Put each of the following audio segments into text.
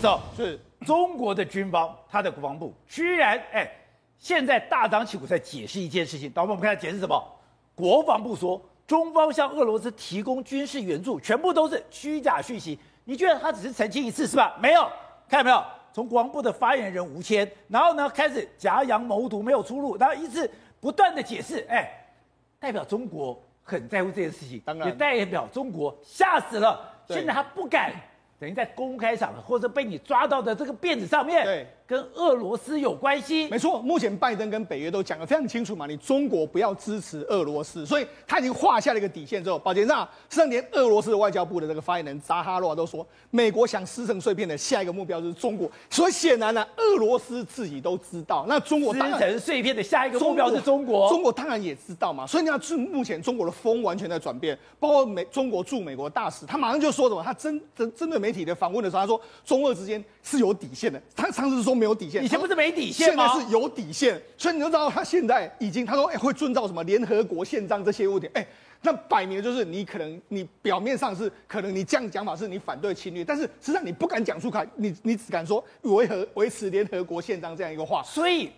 走，是中国的军方，他的国防部居然哎，现在大张旗鼓在解释一件事情。导播，我们看解释什么？国防部说，中方向俄罗斯提供军事援助，全部都是虚假讯息。你觉得他只是澄清一次是吧？没有，看到没有？从国防部的发言人吴谦，然后呢开始夹洋谋独没有出路，然后一直不断的解释，哎，代表中国很在乎这件事情，当然也代表中国吓死了，现在他不敢。等于在公开场合或者被你抓到的这个辫子上面，对，跟俄罗斯有关系。没错，目前拜登跟北约都讲得非常清楚嘛，你中国不要支持俄罗斯，所以他已经画下了一个底线之后，保杰上，甚至连俄罗斯的外交部的这个发言人扎哈罗娃都说，美国想撕成碎片的下一个目标就是中国。所以显然呢，俄罗斯自己都知道，那中国撕成碎片的下一个目标是中国，中国当然也知道嘛。所以你要是目前中国的风完全在转变，包括美中国驻美国大使，他马上就说什么，他针针针对。媒体的访问的时候，他说中俄之间是有底线的。他上次说没有底线，以前不是没底线吗？现在是有底线，所以你就知道他现在已经他说哎会遵照什么联合国宪章这些问题。哎，那摆明的就是你可能你表面上是可能你这样讲法是你反对侵略，但是实际上你不敢讲出口，你你只敢说维和维持联合国宪章这样一个话，所以。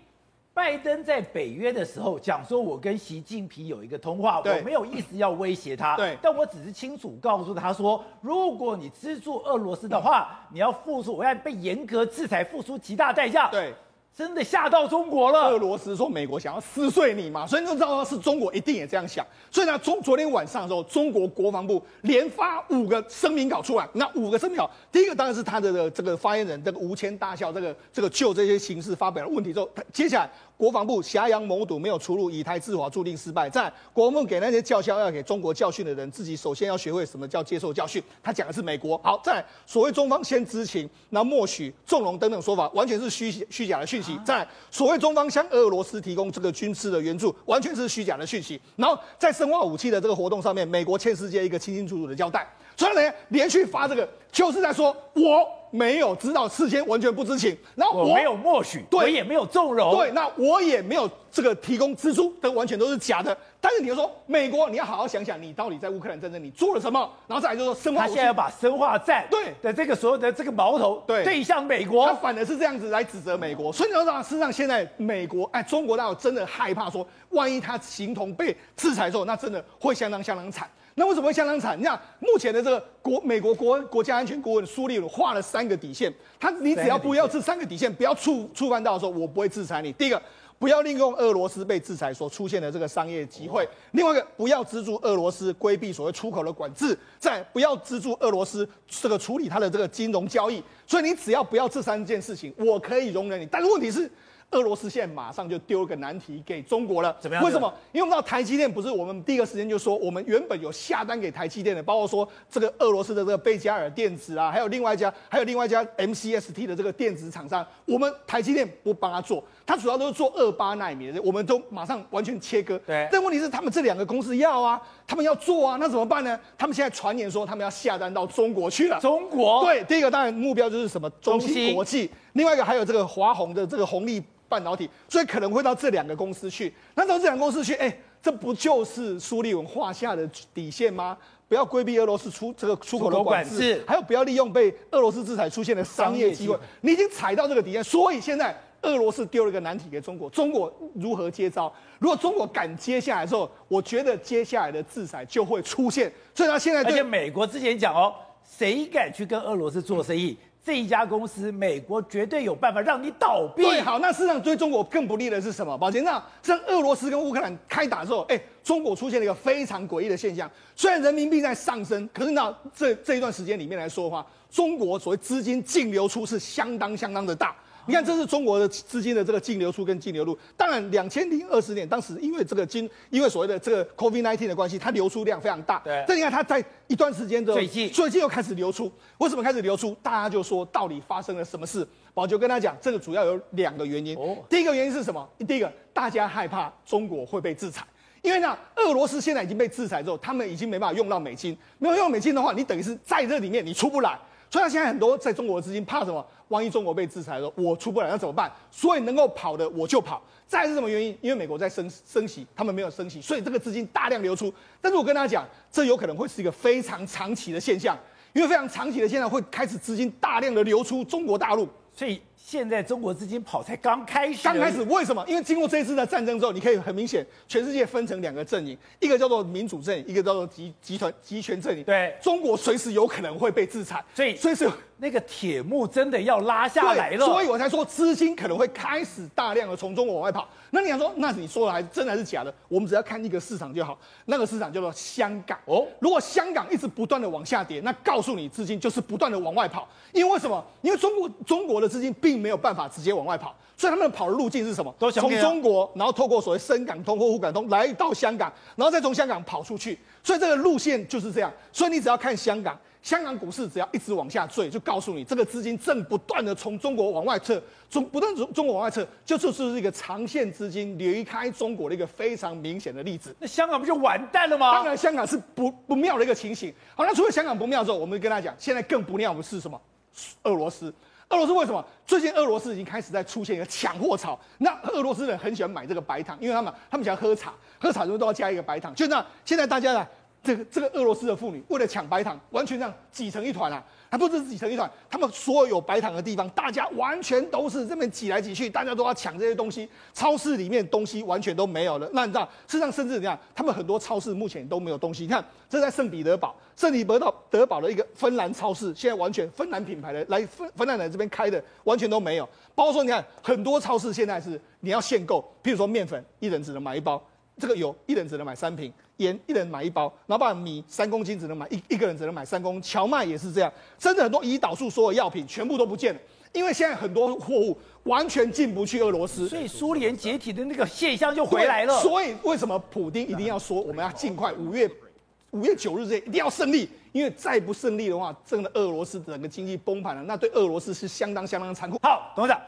拜登在北约的时候讲说，我跟习近平有一个通话，我没有意思要威胁他，对，但我只是清楚告诉他说，如果你资助俄罗斯的话，你要付出，我要被严格制裁，付出极大代价，对。真的吓到中国了。俄罗斯说美国想要撕碎你嘛，所以你就知道是中国一定也这样想。所以呢，从昨天晚上的时候，中国国防部连发五个声明稿出来。那五个声明稿，第一个当然是他的这个发言人这个吴谦大校，这个这个就这些形式发表了问题之后，他接下来国防部挟洋谋独没有出路，以台制华注定失败。在国防部给那些叫嚣要给中国教训的人，自己首先要学会什么叫接受教训。他讲的是美国。好，在所谓中方先知情，那默许纵容等等说法，完全是虚虚假的讯息。在所谓中方向俄罗斯提供这个军事的援助，完全是虚假的讯息。然后在生化武器的这个活动上面，美国欠世界一个清清楚楚的交代。所以呢，连续发这个，就是在说我没有知道，事先完全不知情。然后我，我没有默许，对，我也没有纵容，对，那我也没有这个提供资助，这完全都是假的。但是你就说，美国你要好好想想，你到底在乌克兰战争你做了什么？然后再来就说，生化他现在要把生化战对的这个所有的这个矛头对对向美国，他反而是这样子来指责美国。所以你知道，事实上现在美国哎，中国大陆真的害怕说，万一他形同被制裁之后，那真的会相当相当惨。那为什么会相当惨？你看目前的这个国美国国国家安全顾问苏利文画了三个底线，他你只要不要这三个底线不要触触犯到的时候，我不会制裁你。第一个。不要利用俄罗斯被制裁所出现的这个商业机会。另外一个，不要资助俄罗斯规避所谓出口的管制。再不要资助俄罗斯这个处理它的这个金融交易。所以你只要不要这三件事情，我可以容忍你。但是问题是。俄罗斯现在马上就丢个难题给中国了，怎么样？为什么？因为我们知道台积电不是我们第一个时间就说，我们原本有下单给台积电的，包括说这个俄罗斯的这个贝加尔电子啊，还有另外一家，还有另外一家 MCST 的这个电子厂商，我们台积电不帮他做，他主要都是做二八纳米的，我们都马上完全切割。对。但问题是，他们这两个公司要啊，他们要做啊，那怎么办呢？他们现在传言说，他们要下单到中国去了。中国。对，第一个当然目标就是什么？中芯国际。另外一个还有这个华虹的这个红利。半导体，所以可能会到这两个公司去。那到这两个公司去，哎、欸，这不就是苏利文画下的底线吗？不要规避俄罗斯出这个出口的管制，还有不要利用被俄罗斯制裁出现的商业机会。你已经踩到这个底线，所以现在俄罗斯丢了一个难题给中国，中国如何接招？如果中国敢接下来之后，我觉得接下来的制裁就会出现。所以他现在，而且美国之前讲哦，谁敢去跟俄罗斯做生意？这一家公司，美国绝对有办法让你倒闭。对，好，那事实上对中国更不利的是什么？宝杰，那像俄罗斯跟乌克兰开打之后，哎，中国出现了一个非常诡异的现象。虽然人民币在上升，可是呢这这一段时间里面来说的话，中国所谓资金净流出是相当相当的大。你看，这是中国的资金的这个净流出跟净流入。当然，两千零二十年当时因为这个金，因为所谓的这个 COVID-19 的关系，它流出量非常大。对。但你看，它在一段时间之后，最近最近又开始流出。为什么开始流出？大家就说到底发生了什么事？宝就跟他讲，这个主要有两个原因。哦。第一个原因是什么？第一个，大家害怕中国会被制裁，因为呢，俄罗斯现在已经被制裁之后，他们已经没办法用到美金，没有用美金的话，你等于是在这里面你出不来。所以，现在很多在中国的资金怕什么？万一中国被制裁了，我出不来，那怎么办？所以能够跑的我就跑。再是什么原因？因为美国在升升息，他们没有升息，所以这个资金大量流出。但是我跟大家讲，这有可能会是一个非常长期的现象，因为非常长期的现象会开始资金大量的流出中国大陆。所以现在中国资金跑才刚开始，刚开始为什么？因为经过这一次的战争之后，你可以很明显，全世界分成两个阵营，一个叫做民主阵营，一个叫做集集团集权阵营。对，中国随时有可能会被制裁，所以随时那个铁幕真的要拉下来了。所以我才说资金可能会开始大量的从中国往外跑。那你想说，那你说的还是真的还是假的？我们只要看一个市场就好，那个市场叫做香港。哦，如果香港一直不断的往下跌，那告诉你资金就是不断的往外跑。因为为什么？因为中国中国的资金并没有办法直接往外跑，所以他们跑的路径是什么？从中国，然后透过所谓深港通或沪港通来到香港，然后再从香港跑出去。所以这个路线就是这样。所以你只要看香港。香港股市只要一直往下坠，就告诉你这个资金正不断的从中国往外撤，从不断从中国往外撤，就就是一个长线资金离开中国的一个非常明显的例子。那香港不就完蛋了吗？当然，香港是不不妙的一个情形。好，那除了香港不妙之后，我们跟大家讲，现在更不妙的是什么？俄罗斯。俄罗斯为什么？最近俄罗斯已经开始在出现一个抢货潮。那俄罗斯人很喜欢买这个白糖，因为他们他们喜欢喝茶，喝茶中都要加一个白糖。就那现在大家呢？这个这个俄罗斯的妇女为了抢白糖，完全这样挤成一团啊！还不是挤成一团，他们所有有白糖的地方，大家完全都是这边挤来挤去，大家都要抢这些东西。超市里面东西完全都没有了。那你知道，事实上甚至怎样？他们很多超市目前都没有东西。你看，这在圣彼得堡，圣彼得堡德堡的一个芬兰超市，现在完全芬兰品牌的来芬芬兰人这边开的完全都没有。包括说，你看很多超市现在是你要限购，譬如说面粉，一人只能买一包。这个油一人只能买三瓶，盐一人买一包，然后把米三公斤只能买一一个人只能买三公斤，蕎麦也是这样，甚至很多胰岛素所有药品全部都不见了，因为现在很多货物完全进不去俄罗斯，所以苏联解体的那个现象就回来了。所以为什么普丁一定要说我们要尽快五月五月九日这一定要胜利？因为再不胜利的话，真的俄罗斯整个经济崩盘了，那对俄罗斯是相当相当残酷。好，董事长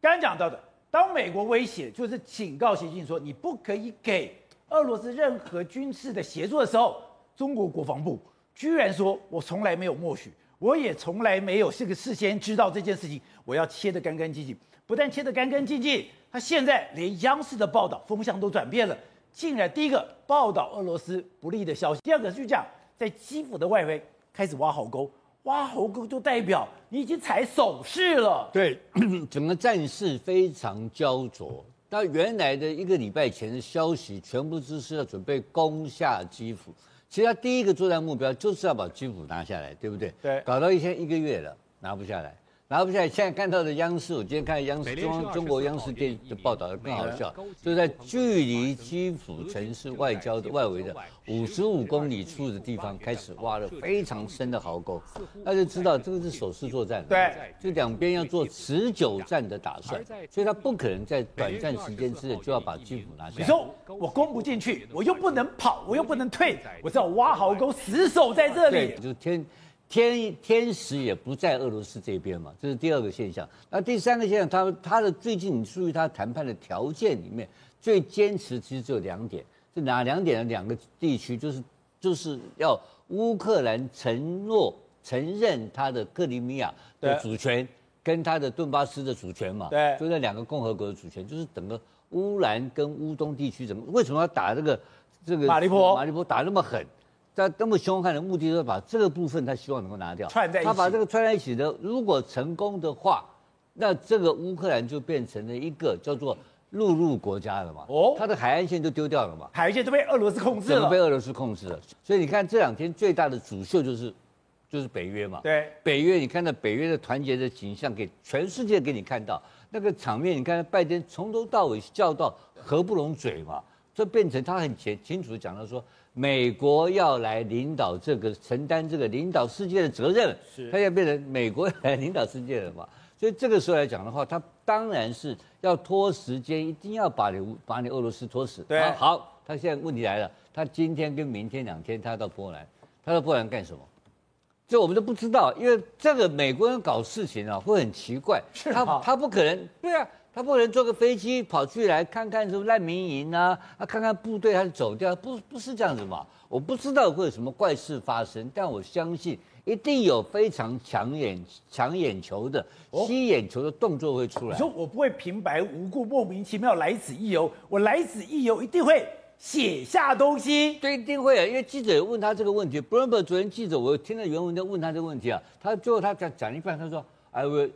刚刚讲到的。当美国威胁就是警告习近平说，你不可以给俄罗斯任何军事的协助的时候，中国国防部居然说，我从来没有默许，我也从来没有这个事先知道这件事情，我要切得干干净净。不但切得干干净净，他现在连央视的报道风向都转变了，竟然第一个报道俄罗斯不利的消息，第二个是讲在基辅的外围开始挖壕沟。挖壕沟就代表你已经踩手势了。对，整个战事非常焦灼。那原来的一个礼拜前的消息，全部都是要准备攻下基辅。其实他第一个作战目标就是要把基辅拿下来，对不对？对。搞到一天一个月了，拿不下来。拿不下来，现在看到的央视，我今天看央视中中国央视电的报道更好笑，就在距离基辅城市外交的外围的五十五公里处的地方开始挖了非常深的壕沟，大家就知道这个是守势作战，对，就两边要做持久战的打算，所以他不可能在短暂时间之内就要把基辅拿下。你说我攻不进去，我又不能跑，我又不能退，我只好挖壕沟死守在这里，就是天。天天使也不在俄罗斯这边嘛，这是第二个现象。那第三个现象，他他的最近你注意他谈判的条件里面，最坚持其实只有两点，是哪两点呢？两个地区就是就是要乌克兰承诺承认他的克里米亚的主权跟他的顿巴斯的主权嘛，对，就那两个共和国的主权，就是整个乌兰跟乌东地区怎么为什么要打这个这个马利波马利波打那么狠？他那么凶悍的目的，就是把这个部分他希望能够拿掉，串在一起。他把这个串在一起的，如果成功的话，那这个乌克兰就变成了一个叫做陆路国家了嘛。哦，它的海岸线就丢掉了嘛。海岸线都被俄罗斯控制了。被俄罗斯控制了？所以你看这两天最大的主秀就是就是北约嘛。对，北约，你看到北约的团结的景象，给全世界给你看到那个场面。你看拜登从头到尾叫到合不拢嘴嘛，这变成他很清清楚的讲到说。美国要来领导这个，承担这个领导世界的责任，是，他要变成美国来领导世界了嘛？所以这个时候来讲的话，他当然是要拖时间，一定要把你把你俄罗斯拖死。对，好，他现在问题来了，他今天跟明天两天，他到波兰，他到波兰干什么？这我们都不知道，因为这个美国人搞事情啊，会很奇怪，是他他不可能，对啊。他不能坐个飞机跑去来看看什么难民营啊，啊，看看部队还是走掉，不不是这样子嘛？我不知道会有什么怪事发生，但我相信一定有非常抢眼、抢眼球的、吸眼球的动作会出来。你说我不会平白无故、莫名其妙来此一游，我来此一游一定会写下东西？对，一定会啊，因为记者也问他这个问题。Bloomberg 昨天记者，我听了原文在问他这个问题啊，他最后他讲讲一半，他说：“I will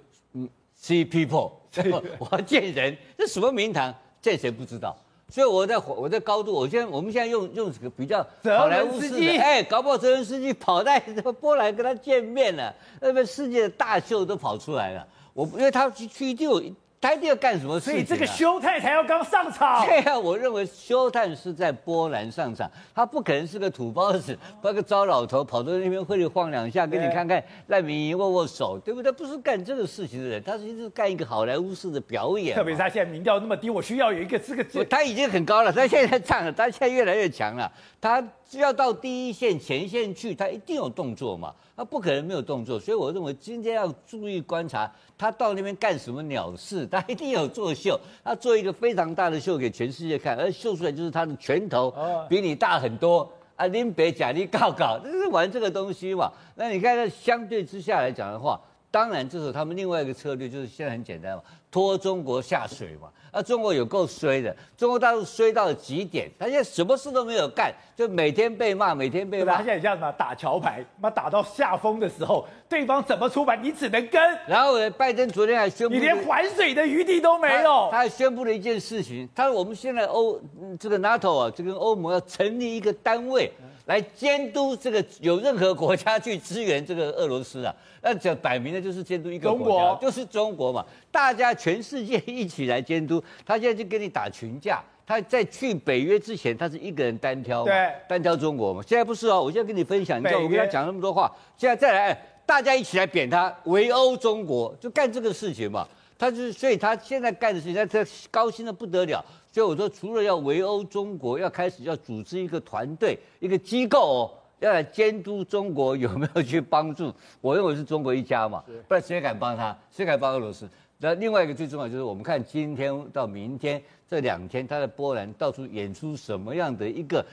see people，我要见人，这什么名堂？见谁不知道？”所以我在我在高度，我现在我们现在用用这个比较好莱坞式的，哎，搞不好泽连斯基跑在波兰跟他见面了，那边世界的大秀都跑出来了。我因为他去去一定有。他一定要干什么事情、啊？所以这个休探才要刚上场。对啊，我认为休探是在波兰上场，他不可能是个土包子，包个糟老头跑到那边会里晃两下，给你看看赖明仪握握手，对不对？不是干这个事情的人，他是一直干一个好莱坞式的表演。特别是他现在民调那么低，我需要有一个这个。他已经很高了，他现在唱了，他现在越来越强了。他只要到第一线前线去，他一定有动作嘛。他不可能没有动作，所以我认为今天要注意观察他到那边干什么鸟事，他一定有作秀，他做一个非常大的秀给全世界看，而秀出来就是他的拳头比你大很多啊！林北假力告告，就是玩这个东西嘛。那你看，相对之下来讲的话，当然这是他们另外一个策略，就是现在很简单嘛，拖中国下水嘛。啊，中国有够衰的，中国大陆衰到了极点，他现在什么事都没有干，就每天被骂，每天被骂。他现在像什么打桥牌，妈打到下风的时候，对方怎么出牌，你只能跟。然后拜登昨天还宣布，你连还水的余地都没有。他，他还宣布了一件事情，他说我们现在欧这个 NATO 啊，这个欧盟要成立一个单位。来监督这个有任何国家去支援这个俄罗斯啊？那这摆明了就是监督一个国家，就是中国嘛。大家全世界一起来监督，他现在就跟你打群架。他在去北约之前，他是一个人单挑，对，单挑中国嘛。现在不是哦，我现在跟你分享，你知道我跟他讲那么多话，现在再来，大家一起来扁他，围殴中国，就干这个事情嘛。他就是，所以他现在干的事情，他他高兴的不得了。所以我说，除了要围殴中国，要开始要组织一个团队、一个机构哦，要来监督中国有没有去帮助。我认为是中国一家嘛，不然谁敢帮他？谁敢帮俄罗斯？那另外一个最重要就是，我们看今天到明天这两天，他的波兰到处演出什么样的一个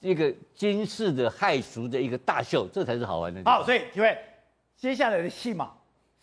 一个惊世的骇俗的一个大秀，这才是好玩的。好，所以几位接下来的戏码。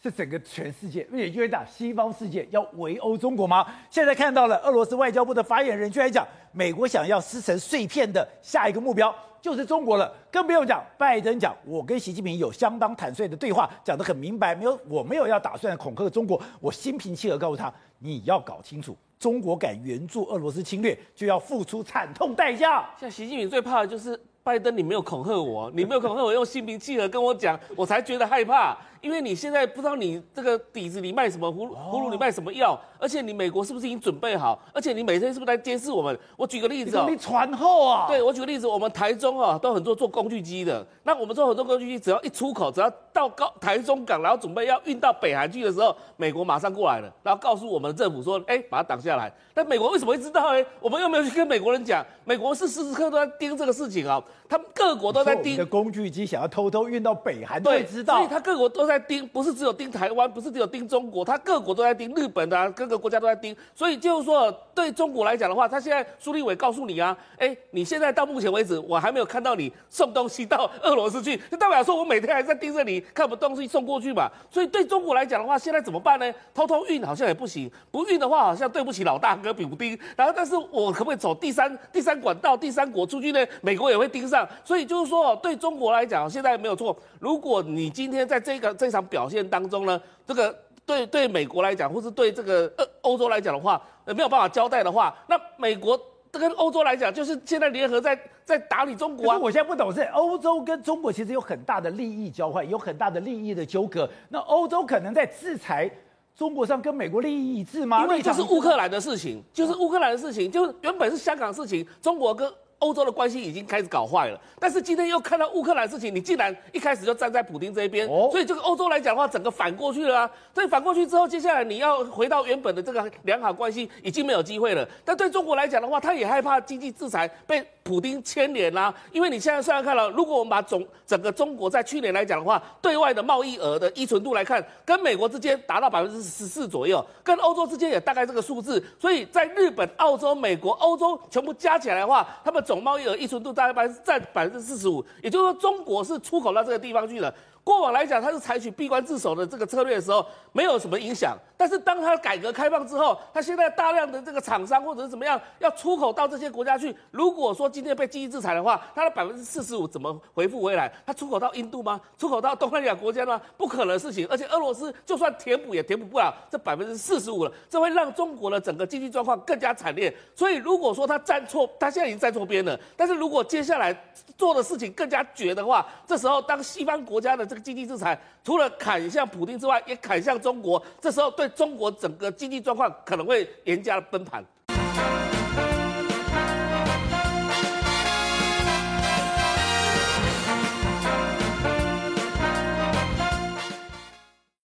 是整个全世界，而且因为打西方世界要围殴中国吗？现在看到了俄罗斯外交部的发言人居然讲，美国想要撕成碎片的下一个目标就是中国了。更不用讲，拜登讲，我跟习近平有相当坦率的对话，讲得很明白，没有，我没有要打算恐吓中国，我心平气和告诉他，你要搞清楚，中国敢援助俄罗斯侵略，就要付出惨痛代价。像习近平最怕的就是拜登，你没有恐吓我，你没有恐吓我，用心平气和跟我讲，我才觉得害怕。因为你现在不知道你这个底子你卖什么葫芦，葫芦里卖什么药，而且你美国是不是已经准备好？而且你每天是不是在监视我们？我举个例子哦，你传后啊？对，我举个例子，我们台中啊都很多做工具机的，那我们做很多工具机，只要一出口，只要到高台中港，然后准备要运到北韩去的时候，美国马上过来了，然后告诉我们的政府说，哎，把它挡下来。但美国为什么会知道哎？我们又没有去跟美国人讲，美国是时时刻刻都在盯这个事情啊，他们各国都在盯。的工具机想要偷偷运到北韩，对，知道。所以他各国都在在盯，不是只有。盯台湾不是只有盯中国，他各国都在盯，日本啊，各个国家都在盯，所以就是说，对中国来讲的话，他现在苏立伟告诉你啊，哎，你现在到目前为止，我还没有看到你送东西到俄罗斯去，就代表说我每天还在盯着你，看不东西送过去嘛。所以对中国来讲的话，现在怎么办呢？偷偷运好像也不行，不运的话好像对不起老大哥普丁。然后，但是我可不可以走第三第三管道、第三国出去呢？美国也会盯上。所以就是说，对中国来讲，现在没有错。如果你今天在这个这场表现当中呢，这个对对美国来讲，或是对这个呃欧洲来讲的话，呃没有办法交代的话，那美国跟欧洲来讲，就是现在联合在在打理中国啊。我现在不懂是欧洲跟中国其实有很大的利益交换，有很大的利益的纠葛。那欧洲可能在制裁中国上跟美国利益一致吗？因为这是乌克兰的事情，就是乌克兰的事情，就是原本是香港事情，中国跟。欧洲的关系已经开始搞坏了，但是今天又看到乌克兰事情，你竟然一开始就站在普京这一边，哦、所以这个欧洲来讲的话，整个反过去了啊。所以反过去之后，接下来你要回到原本的这个良好关系，已经没有机会了。但对中国来讲的话，他也害怕经济制裁被普丁牵连啦、因为你现在虽然看了，如果我们把总整个中国在去年来讲的话，对外的贸易额的依存度来看，跟美国之间达到百分之十四左右，跟欧洲之间也大概这个数字。所以在日本、澳洲、美国、欧洲全部加起来的话，他们总贸易额依存度大概百分之占百分之四十五，也就是说中国是出口到这个地方去了。过往来讲，他是采取闭关自守的这个策略的时候，没有什么影响。但是当他改革开放之后，他现在大量的这个厂商或者是怎么样要出口到这些国家去，如果说今天被经济制裁的话，他的百分之四十五怎么回复回来？他出口到印度吗？出口到东南亚国家吗？不可能的事情。而且俄罗斯就算填补也填补不了这百分之四十五了，这会让中国的整个经济状况更加惨烈。所以如果说他站错，他现在已经站错边了。但是如果接下来做的事情更加绝的话，这时候当西方国家的这个经济制裁除了砍向普京之外，也砍向中国，这时候对中国整个经济状况可能会严加的崩盘。